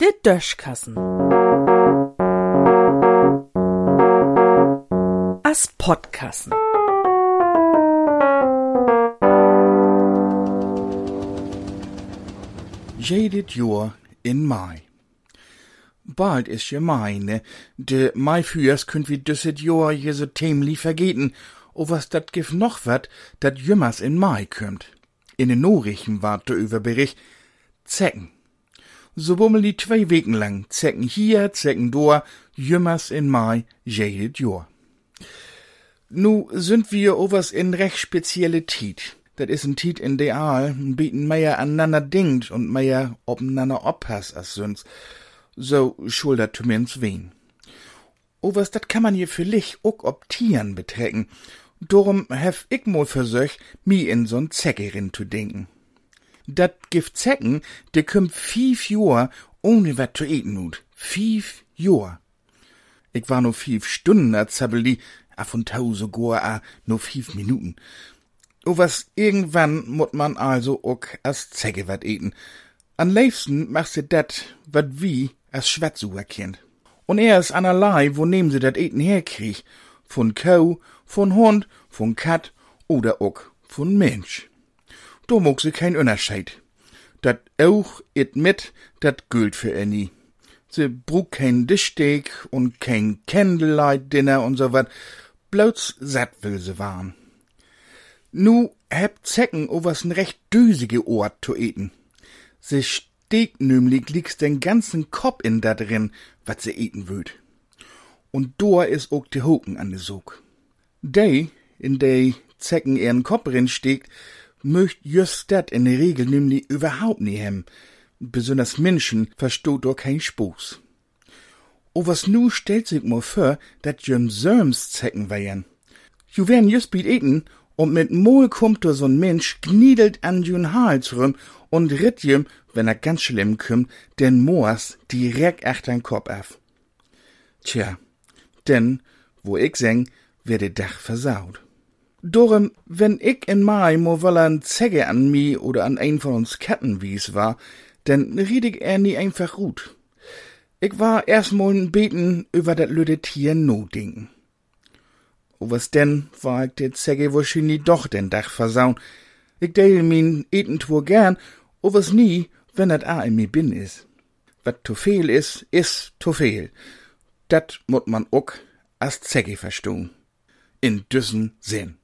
Der Döschkassen. As Podkassen. Jedes Jahr in Mai. Bald ist ja Mai, ne? De Maifürs könnt wir düsset Jahr je so tämlich vergeten. O was dat gif noch wat, dat jümmers in Mai kümmt. In den Norrichten wart der Überbericht Zecken. So bummel die zwei Wegen lang. Zecken hier, Zecken dor, jümmers in Mai, jedes Jahr. Nu sind wir overs in recht spezielle Tiet. Dat is ein Tiet in der Aal, bieten mehr aneinander dingt und mehr obeinander oppass as sonst. So schuldet zumindest wen. Overs, dat kann man je vielleicht ook ob Tieren betrecken. Darum hef ich mal versöch, mi in so'n Zeckerin zu denken. Dat gift Zecken, de kümmt fief Johr ohne wat zu eten nut. Fief Johr. Ich war nur fief Stunden a Zabbeli, a von tause goa a nur fief Minuten. O was irgendwann mut man also ook as Zecke wat eten. An liebsten machst du dat, wat wie as Schwätzuger kennt. Und erst anerlei, wo nehmen sie dat Eten herkrieg? Von Kau, von Hund, von Kat oder ook von Mensch. Do mog sie kein Unterscheid. Dat auch it mit, dat gilt für er nie. Sie brug kein Dischsteak und kein Candlelight-Dinner und so wat. Bloß satt will sie waren. Nu heb Zecken was n recht düsige Ort zu eten. Sie steht nämlich liegt's den ganzen Kopf in da drin, wat sie eten würd. Und dor is ook de Hoken an de Sog. Dei, in dei Zecken ihren Kopf rin steckt, möcht just dat in der Regel nämlich überhaupt nie hem. Besonders Menschen verstoht doch kein Spuß. O was nu stellt sich mo vor, dat jem Sörms Zecken wären. Ju werden just biet eten, und mit Mol kommt da so'n Mensch gniedelt an jün Hals rum und ritt jem, wenn er ganz schlimm kümmt, den Moas direkt achtern Kopf af. Tja, denn, wo ich seng, wird der Dach versaut. Dorum, wenn ich in Mai mo woll an Zegge an mi oder an ein von uns Ketten wie's war, denn ried ich er nie einfach gut. Ich war erstmal n Beten über dat lüde Tier no denken. O was denn, war ich der Zegge wahrscheinlich doch den Dach versaun. Ich deil min Etentour gern, o was nie, wenn dat a in mi bin is. Wat zu viel is, is zu viel. Dat mut man ook as Zegge verstun. In düssen Sinn.